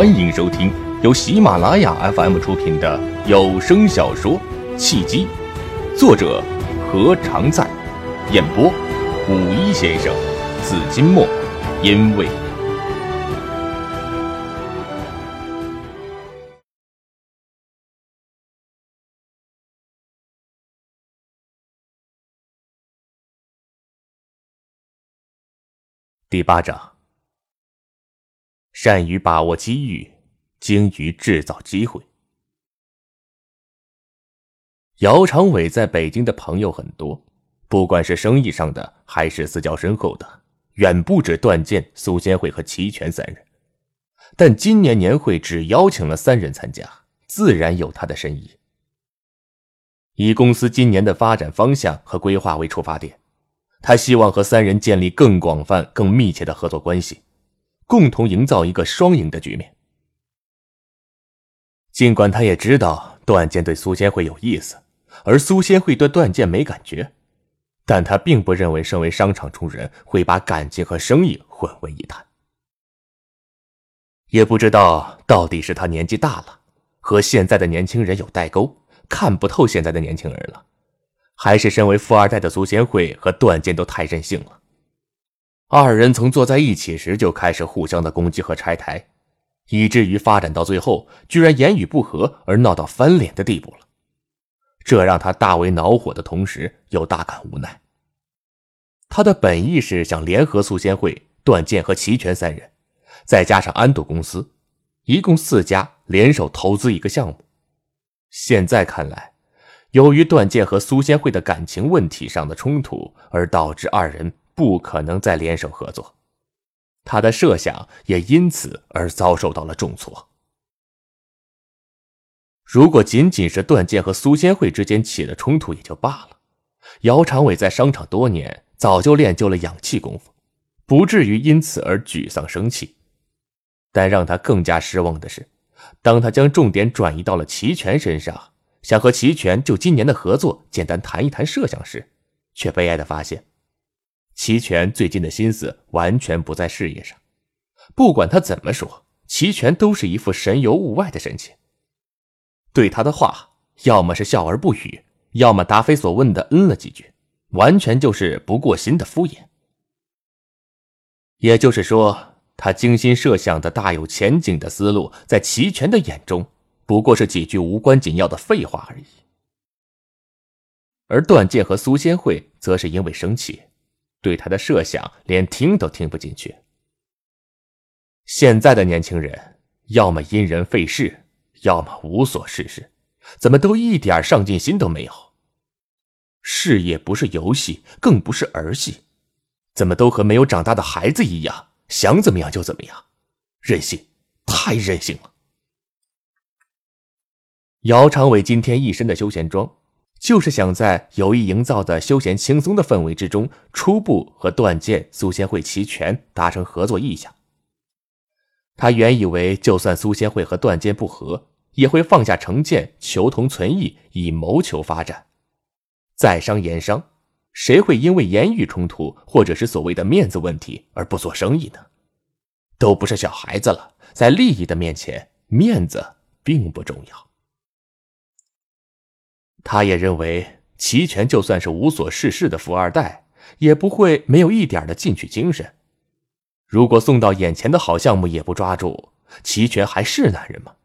欢迎收听由喜马拉雅 FM 出品的有声小说《契机》，作者何常在，演播五一先生、紫金墨，因为第八章。善于把握机遇，精于制造机会。姚长伟在北京的朋友很多，不管是生意上的还是私交深厚的，远不止段剑、苏先惠和齐全三人。但今年年会只邀请了三人参加，自然有他的深意。以公司今年的发展方向和规划为出发点，他希望和三人建立更广泛、更密切的合作关系。共同营造一个双赢的局面。尽管他也知道段剑对苏仙会有意思，而苏仙会对段剑没感觉，但他并不认为身为商场中人会把感情和生意混为一谈。也不知道到底是他年纪大了，和现在的年轻人有代沟，看不透现在的年轻人了，还是身为富二代的苏仙会和段剑都太任性了。二人从坐在一起时就开始互相的攻击和拆台，以至于发展到最后，居然言语不合而闹到翻脸的地步了。这让他大为恼火的同时，又大感无奈。他的本意是想联合苏仙会、段剑和齐全三人，再加上安度公司，一共四家联手投资一个项目。现在看来，由于段剑和苏仙会的感情问题上的冲突，而导致二人。不可能再联手合作，他的设想也因此而遭受到了重挫。如果仅仅是段剑和苏仙惠之间起了冲突也就罢了，姚长伟在商场多年，早就练就了养气功夫，不至于因此而沮丧生气。但让他更加失望的是，当他将重点转移到了齐全身上，想和齐全就今年的合作简单谈一谈设想时，却悲哀的发现。齐全最近的心思完全不在事业上，不管他怎么说，齐全都是一副神游物外的神情。对他的话，要么是笑而不语，要么答非所问的嗯了几句，完全就是不过心的敷衍。也就是说，他精心设想的大有前景的思路，在齐全的眼中，不过是几句无关紧要的废话而已。而段剑和苏仙惠，则是因为生气。对他的设想连听都听不进去。现在的年轻人，要么因人废事，要么无所事事，怎么都一点上进心都没有。事业不是游戏，更不是儿戏，怎么都和没有长大的孩子一样，想怎么样就怎么样，任性，太任性了。姚长伟今天一身的休闲装。就是想在有意营造的休闲轻松的氛围之中，初步和段剑、苏仙会齐全达成合作意向。他原以为，就算苏仙会和段剑不和，也会放下成见，求同存异，以谋求发展。在商言商，谁会因为言语冲突或者是所谓的面子问题而不做生意呢？都不是小孩子了，在利益的面前，面子并不重要。他也认为，齐全就算是无所事事的富二代，也不会没有一点的进取精神。如果送到眼前的好项目也不抓住，齐全还是男人吗？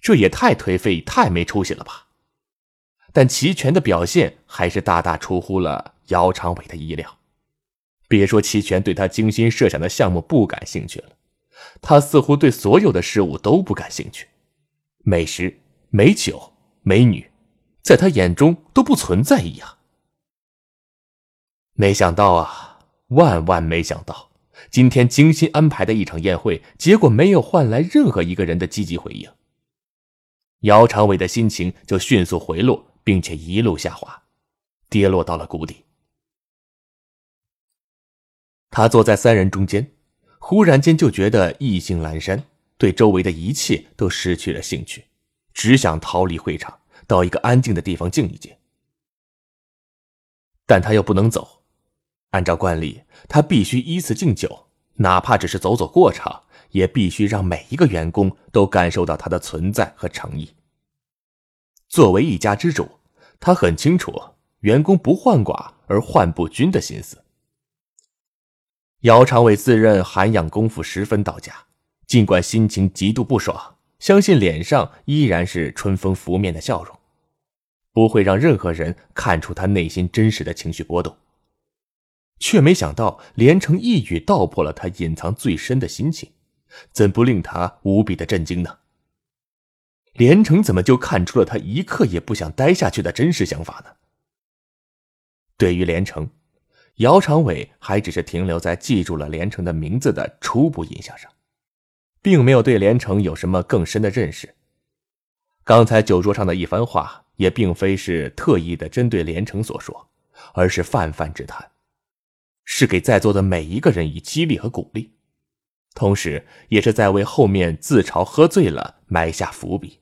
这也太颓废、太没出息了吧！但齐全的表现还是大大出乎了姚长伟的意料。别说齐全对他精心设想的项目不感兴趣了，他似乎对所有的事物都不感兴趣，美食、美酒。美女，在他眼中都不存在一样。没想到啊，万万没想到，今天精心安排的一场宴会，结果没有换来任何一个人的积极回应。姚长伟的心情就迅速回落，并且一路下滑，跌落到了谷底。他坐在三人中间，忽然间就觉得意兴阑珊，对周围的一切都失去了兴趣。只想逃离会场，到一个安静的地方静一静。但他又不能走，按照惯例，他必须依次敬酒，哪怕只是走走过场，也必须让每一个员工都感受到他的存在和诚意。作为一家之主，他很清楚员工不患寡而患不均的心思。姚长伟自认涵养功夫十分到家，尽管心情极度不爽，相信脸上依然是春风拂面的笑容，不会让任何人看出他内心真实的情绪波动。却没想到连城一语道破了他隐藏最深的心情，怎不令他无比的震惊呢？连城怎么就看出了他一刻也不想待下去的真实想法呢？对于连城，姚长伟还只是停留在记住了连城的名字的初步印象上，并没有对连城有什么更深的认识。刚才酒桌上的一番话，也并非是特意的针对连城所说，而是泛泛之谈。是给在座的每一个人以激励和鼓励，同时也是在为后面自嘲喝醉了埋下伏笔，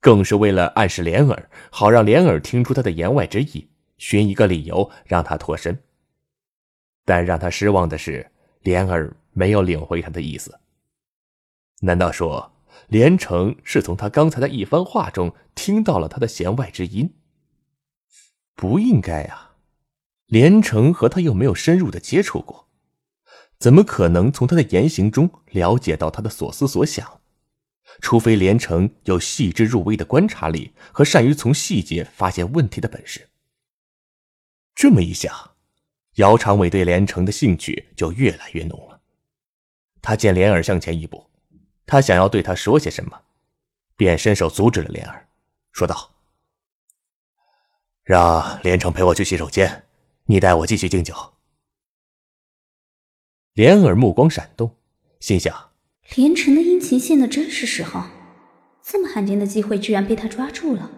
更是为了暗示莲儿，好让莲儿听出他的言外之意，寻一个理由让他脱身。但让他失望的是，莲儿没有领会他的意思。难道说连城是从他刚才的一番话中听到了他的弦外之音？不应该啊。连城和他又没有深入的接触过，怎么可能从他的言行中了解到他的所思所想？除非连城有细致入微的观察力和善于从细节发现问题的本事。这么一想，姚长伟对连城的兴趣就越来越浓了。他见连儿向前一步，他想要对他说些什么，便伸手阻止了莲儿，说道：“让连城陪我去洗手间。”你带我继续敬酒。莲儿目光闪动，心想：连城的殷勤现的真是时候，这么罕见的机会居然被他抓住了。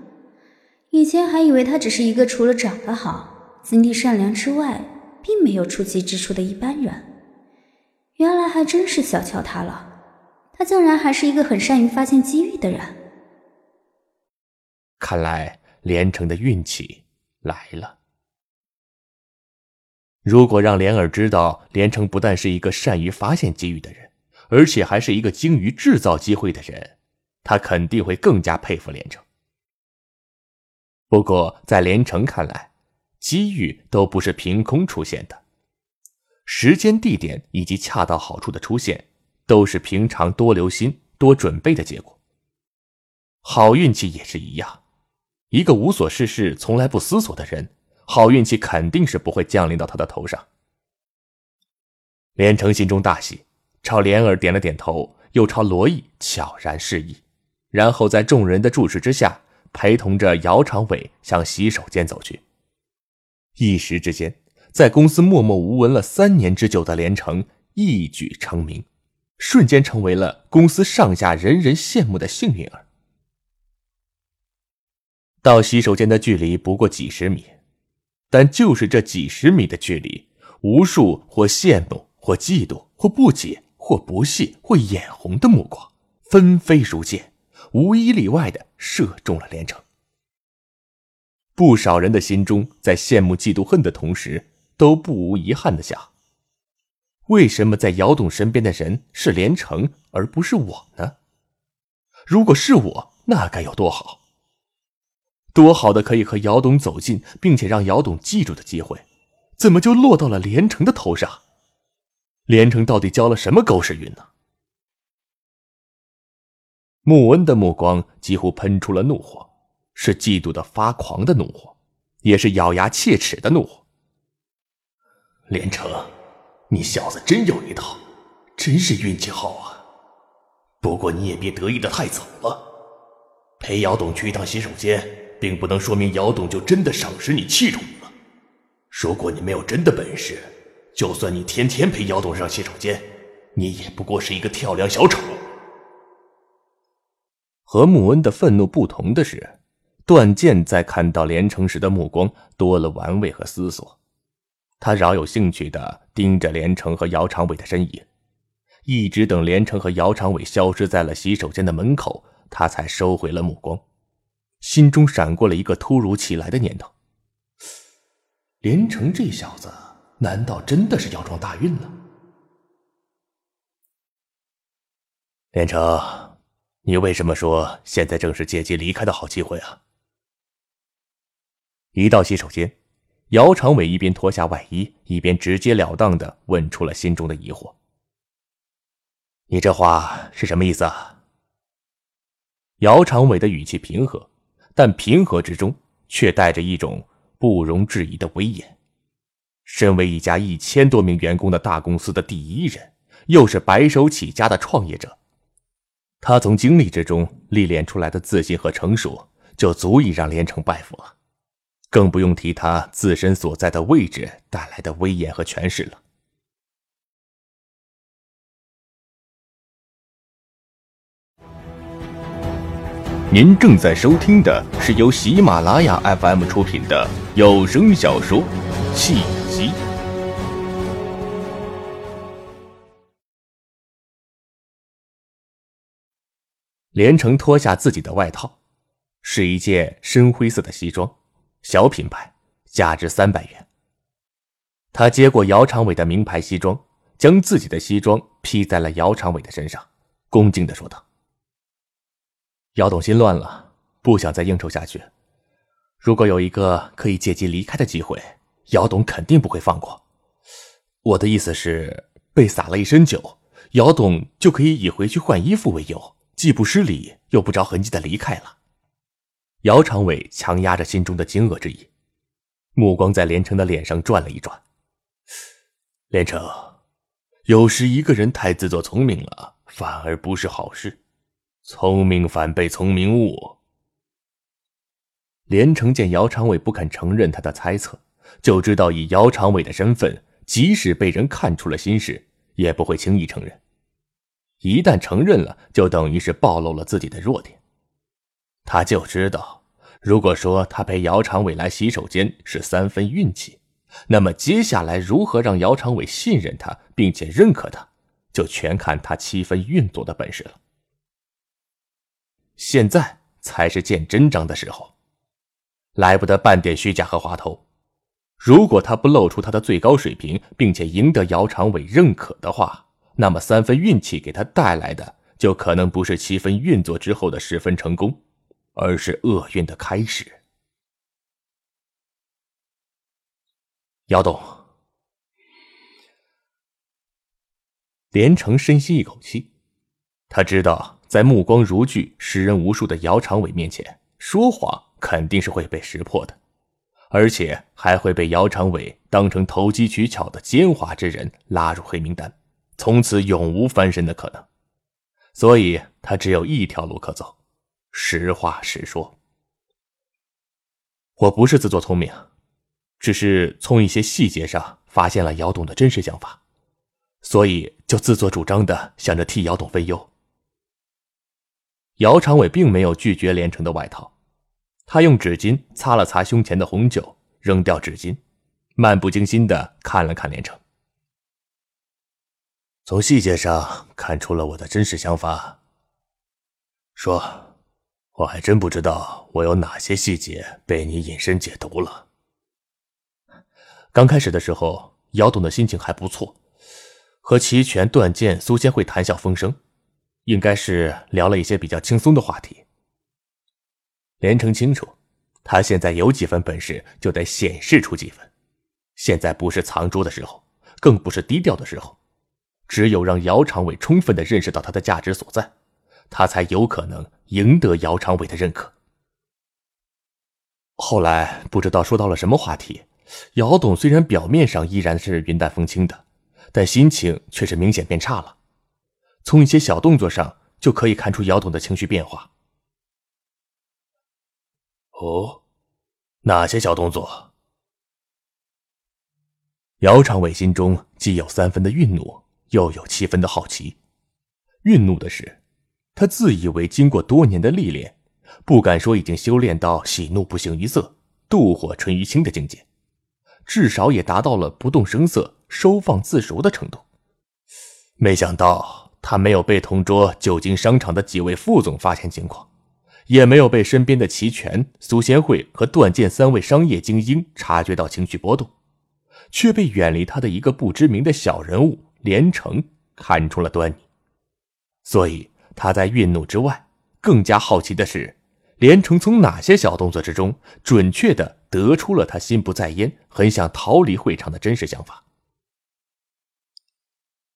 以前还以为他只是一个除了长得好、心地善良之外，并没有出奇之处的一般人，原来还真是小瞧他了。他竟然还是一个很善于发现机遇的人。看来连城的运气来了。如果让莲儿知道连城不但是一个善于发现机遇的人，而且还是一个精于制造机会的人，他肯定会更加佩服连城。不过，在连城看来，机遇都不是凭空出现的，时间、地点以及恰到好处的出现，都是平常多留心、多准备的结果。好运气也是一样，一个无所事事、从来不思索的人。好运气肯定是不会降临到他的头上。连城心中大喜，朝莲儿点了点头，又朝罗毅悄然示意，然后在众人的注视之下，陪同着姚长伟向洗手间走去。一时之间，在公司默默无闻了三年之久的连城一举成名，瞬间成为了公司上下人人羡慕的幸运儿。到洗手间的距离不过几十米。但就是这几十米的距离，无数或羡慕、或嫉妒、或不解、或不屑、或眼红的目光纷飞如箭，无一例外的射中了连城。不少人的心中在羡慕、嫉妒、恨的同时，都不无遗憾的想：为什么在姚董身边的人是连城，而不是我呢？如果是我，那该有多好！多好的可以和姚董走近，并且让姚董记住的机会，怎么就落到了连城的头上？连城到底交了什么狗屎运呢？穆恩的目光几乎喷出了怒火，是嫉妒的发狂的怒火，也是咬牙切齿的怒火。连城，你小子真有一套，真是运气好啊！不过你也别得意的太早了，陪姚董去一趟洗手间。并不能说明姚董就真的赏识你、器重你了。如果你没有真的本事，就算你天天陪姚董上洗手间，你也不过是一个跳梁小丑。和穆恩的愤怒不同的是，段剑在看到连城时的目光多了玩味和思索。他饶有兴趣的盯着连城和姚长伟的身影，一直等连城和姚长伟消失在了洗手间的门口，他才收回了目光。心中闪过了一个突如其来的念头：连城这小子，难道真的是要撞大运了？连城，你为什么说现在正是借机离开的好机会啊？一到洗手间，姚长伟一边脱下外衣，一边直截了当的问出了心中的疑惑：“你这话是什么意思啊？”姚长伟的语气平和，但平和之中却带着一种不容置疑的威严。身为一家一千多名员工的大公司的第一人，又是白手起家的创业者，他从经历之中历练出来的自信和成熟，就足以让连城拜服了。更不用提他自身所在的位置带来的威严和权势了。您正在收听的是由喜马拉雅 FM 出品的有声小说《契机》。连城脱下自己的外套，是一件深灰色的西装。小品牌，价值三百元。他接过姚长伟的名牌西装，将自己的西装披在了姚长伟的身上，恭敬的说道：“姚董心乱了，不想再应酬下去。如果有一个可以借机离开的机会，姚董肯定不会放过。我的意思是，被洒了一身酒，姚董就可以以回去换衣服为由，既不失礼又不着痕迹的离开了。”姚长伟强压着心中的惊愕之意，目光在连城的脸上转了一转。连城，有时一个人太自作聪明了，反而不是好事。聪明反被聪明误。连城见姚长伟不肯承认他的猜测，就知道以姚长伟的身份，即使被人看出了心事，也不会轻易承认。一旦承认了，就等于是暴露了自己的弱点。他就知道，如果说他陪姚长伟来洗手间是三分运气，那么接下来如何让姚长伟信任他并且认可他，就全看他七分运作的本事了。现在才是见真章的时候，来不得半点虚假和滑头。如果他不露出他的最高水平，并且赢得姚长伟认可的话，那么三分运气给他带来的就可能不是七分运作之后的十分成功。而是厄运的开始。姚董，连城深吸一口气，他知道在目光如炬、识人无数的姚长伟面前说谎肯定是会被识破的，而且还会被姚长伟当成投机取巧的奸猾之人拉入黑名单，从此永无翻身的可能。所以他只有一条路可走。实话实说，我不是自作聪明，只是从一些细节上发现了姚董的真实想法，所以就自作主张的想着替姚董分忧。姚长伟并没有拒绝连城的外套，他用纸巾擦了擦胸前的红酒，扔掉纸巾，漫不经心的看了看连城，从细节上看出了我的真实想法。说。我还真不知道我有哪些细节被你隐身解读了。刚开始的时候，姚董的心情还不错，和齐全、段剑、苏仙会谈笑风生，应该是聊了一些比较轻松的话题。连城清楚，他现在有几分本事，就得显示出几分。现在不是藏拙的时候，更不是低调的时候，只有让姚长伟充分的认识到他的价值所在。他才有可能赢得姚长伟的认可。后来不知道说到了什么话题，姚董虽然表面上依然是云淡风轻的，但心情却是明显变差了。从一些小动作上就可以看出姚董的情绪变化。哦，哪些小动作？姚长伟心中既有三分的愠怒，又有七分的好奇。愠怒的是。他自以为经过多年的历练，不敢说已经修炼到喜怒不形于色、妒火纯于青的境界，至少也达到了不动声色、收放自如的程度。没想到他没有被同桌久经商场的几位副总发现情况，也没有被身边的齐全、苏贤惠和段剑三位商业精英察觉到情绪波动，却被远离他的一个不知名的小人物连城看出了端倪，所以。他在愠怒之外，更加好奇的是，连城从哪些小动作之中准确的得出了他心不在焉、很想逃离会场的真实想法。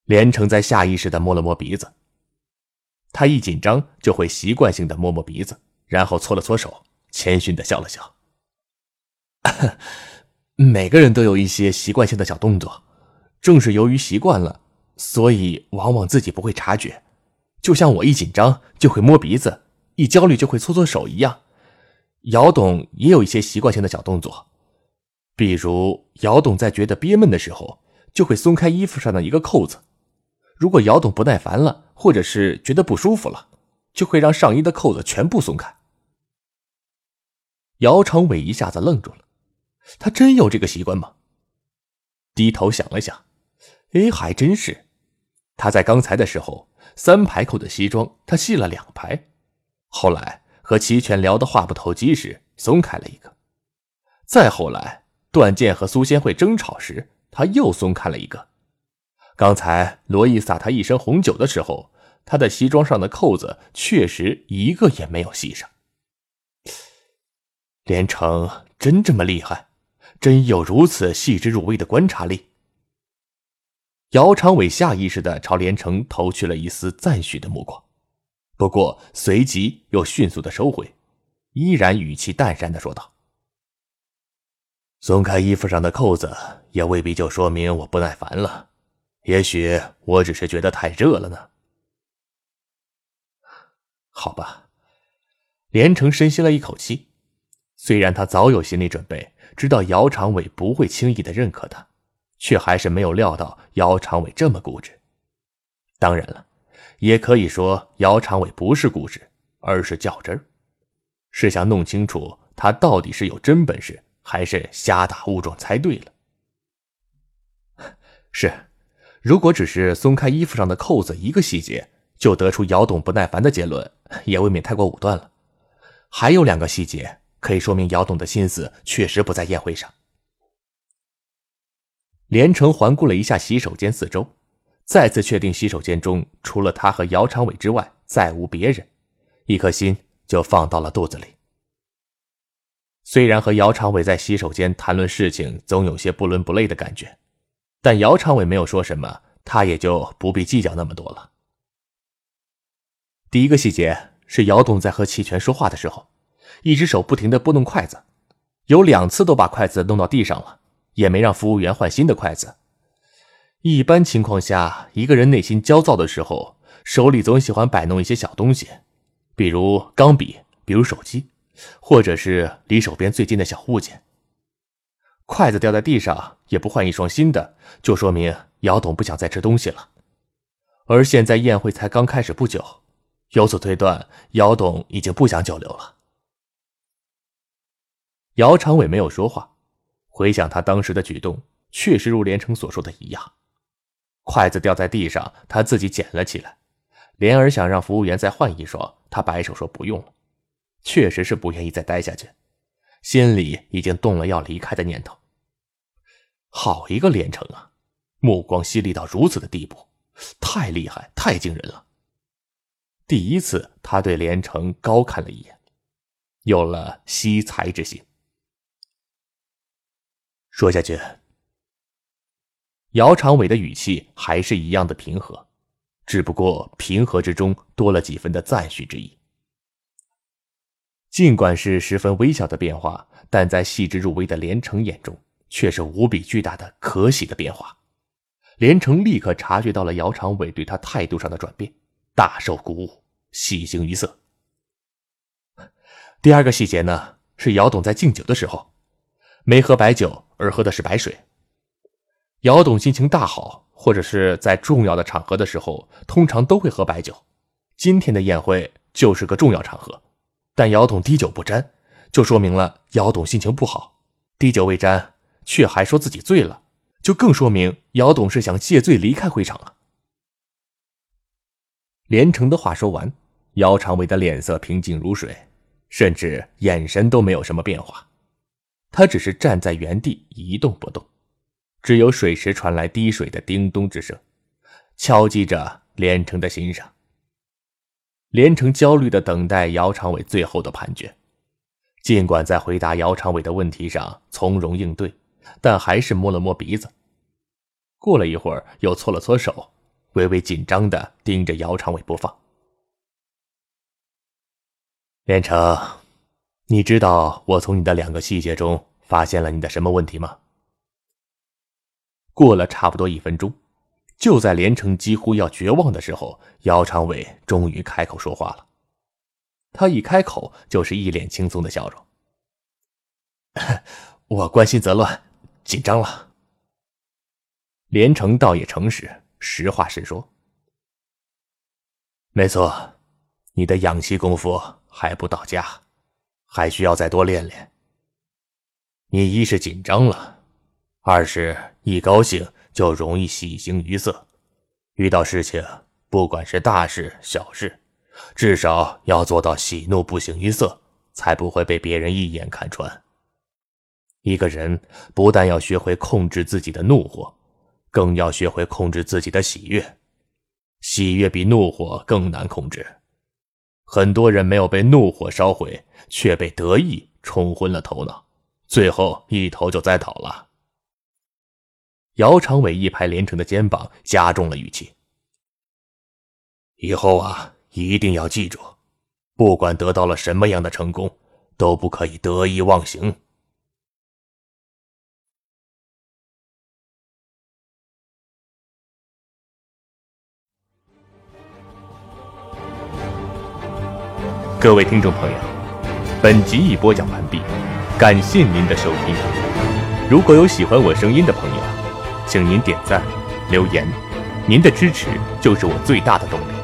连城在下意识的摸了摸鼻子，他一紧张就会习惯性的摸摸鼻子，然后搓了搓手，谦逊的笑了笑。每个人都有一些习惯性的小动作，正是由于习惯了，所以往往自己不会察觉。就像我一紧张就会摸鼻子，一焦虑就会搓搓手一样。姚董也有一些习惯性的小动作，比如姚董在觉得憋闷的时候，就会松开衣服上的一个扣子；如果姚董不耐烦了，或者是觉得不舒服了，就会让上衣的扣子全部松开。姚长伟一下子愣住了。他真有这个习惯吗？低头想了想，哎，还真是。他在刚才的时候，三排扣的西装他系了两排，后来和齐全聊得话不投机时松开了一个，再后来段剑和苏仙慧争吵时他又松开了一个。刚才罗毅洒他一身红酒的时候，他的西装上的扣子确实一个也没有系上。连城真这么厉害？真有如此细致入微的观察力。姚长伟下意识的朝连城投去了一丝赞许的目光，不过随即又迅速的收回，依然语气淡然的说道：“松开衣服上的扣子，也未必就说明我不耐烦了，也许我只是觉得太热了呢。”好吧，连城深吸了一口气，虽然他早有心理准备。知道姚长伟不会轻易的认可他，却还是没有料到姚长伟这么固执。当然了，也可以说姚长伟不是固执，而是较真儿，是想弄清楚他到底是有真本事，还是瞎打误撞猜对了。是，如果只是松开衣服上的扣子一个细节就得出姚董不耐烦的结论，也未免太过武断了。还有两个细节。可以说明姚董的心思确实不在宴会上。连城环顾了一下洗手间四周，再次确定洗手间中除了他和姚长伟之外再无别人，一颗心就放到了肚子里。虽然和姚长伟在洗手间谈论事情总有些不伦不类的感觉，但姚长伟没有说什么，他也就不必计较那么多了。第一个细节是姚董在和齐全说话的时候。一只手不停的拨弄筷子，有两次都把筷子弄到地上了，也没让服务员换新的筷子。一般情况下，一个人内心焦躁的时候，手里总喜欢摆弄一些小东西，比如钢笔，比如手机，或者是离手边最近的小物件。筷子掉在地上也不换一双新的，就说明姚董不想再吃东西了。而现在宴会才刚开始不久，由此推断，姚董已经不想久留了。姚长伟没有说话，回想他当时的举动，确实如连城所说的一样。筷子掉在地上，他自己捡了起来。莲儿想让服务员再换一双，他摆手说不用了，确实是不愿意再待下去，心里已经动了要离开的念头。好一个连城啊，目光犀利到如此的地步，太厉害，太惊人了。第一次，他对连城高看了一眼，有了惜才之心。说下去，姚长伟的语气还是一样的平和，只不过平和之中多了几分的赞许之意。尽管是十分微小的变化，但在细致入微的连城眼中，却是无比巨大的可喜的变化。连城立刻察觉到了姚长伟对他态度上的转变，大受鼓舞，喜形于色。第二个细节呢，是姚董在敬酒的时候。没喝白酒，而喝的是白水。姚董心情大好，或者是在重要的场合的时候，通常都会喝白酒。今天的宴会就是个重要场合，但姚董滴酒不沾，就说明了姚董心情不好。滴酒未沾，却还说自己醉了，就更说明姚董是想借醉离开会场了。连城的话说完，姚长伟的脸色平静如水，甚至眼神都没有什么变化。他只是站在原地一动不动，只有水池传来滴水的叮咚之声，敲击着连城的心上。连城焦虑的等待姚长伟最后的判决。尽管在回答姚长伟的问题上从容应对，但还是摸了摸鼻子。过了一会儿，又搓了搓手，微微紧张的盯着姚长伟不放。连城，你知道我从你的两个细节中发现了你的什么问题吗？过了差不多一分钟，就在连城几乎要绝望的时候，姚长伟终于开口说话了。他一开口就是一脸轻松的笑容。我关心则乱，紧张了。连城倒也诚实，实话实说。没错，你的养息功夫还不到家，还需要再多练练。你一是紧张了，二是一高兴就容易喜形于色，遇到事情，不管是大事小事。至少要做到喜怒不形于色，才不会被别人一眼看穿。一个人不但要学会控制自己的怒火，更要学会控制自己的喜悦。喜悦比怒火更难控制。很多人没有被怒火烧毁，却被得意冲昏了头脑，最后一头就栽倒了。姚长伟一拍连城的肩膀，加重了语气：“以后啊。”一定要记住，不管得到了什么样的成功，都不可以得意忘形。各位听众朋友，本集已播讲完毕，感谢您的收听。如果有喜欢我声音的朋友，请您点赞、留言，您的支持就是我最大的动力。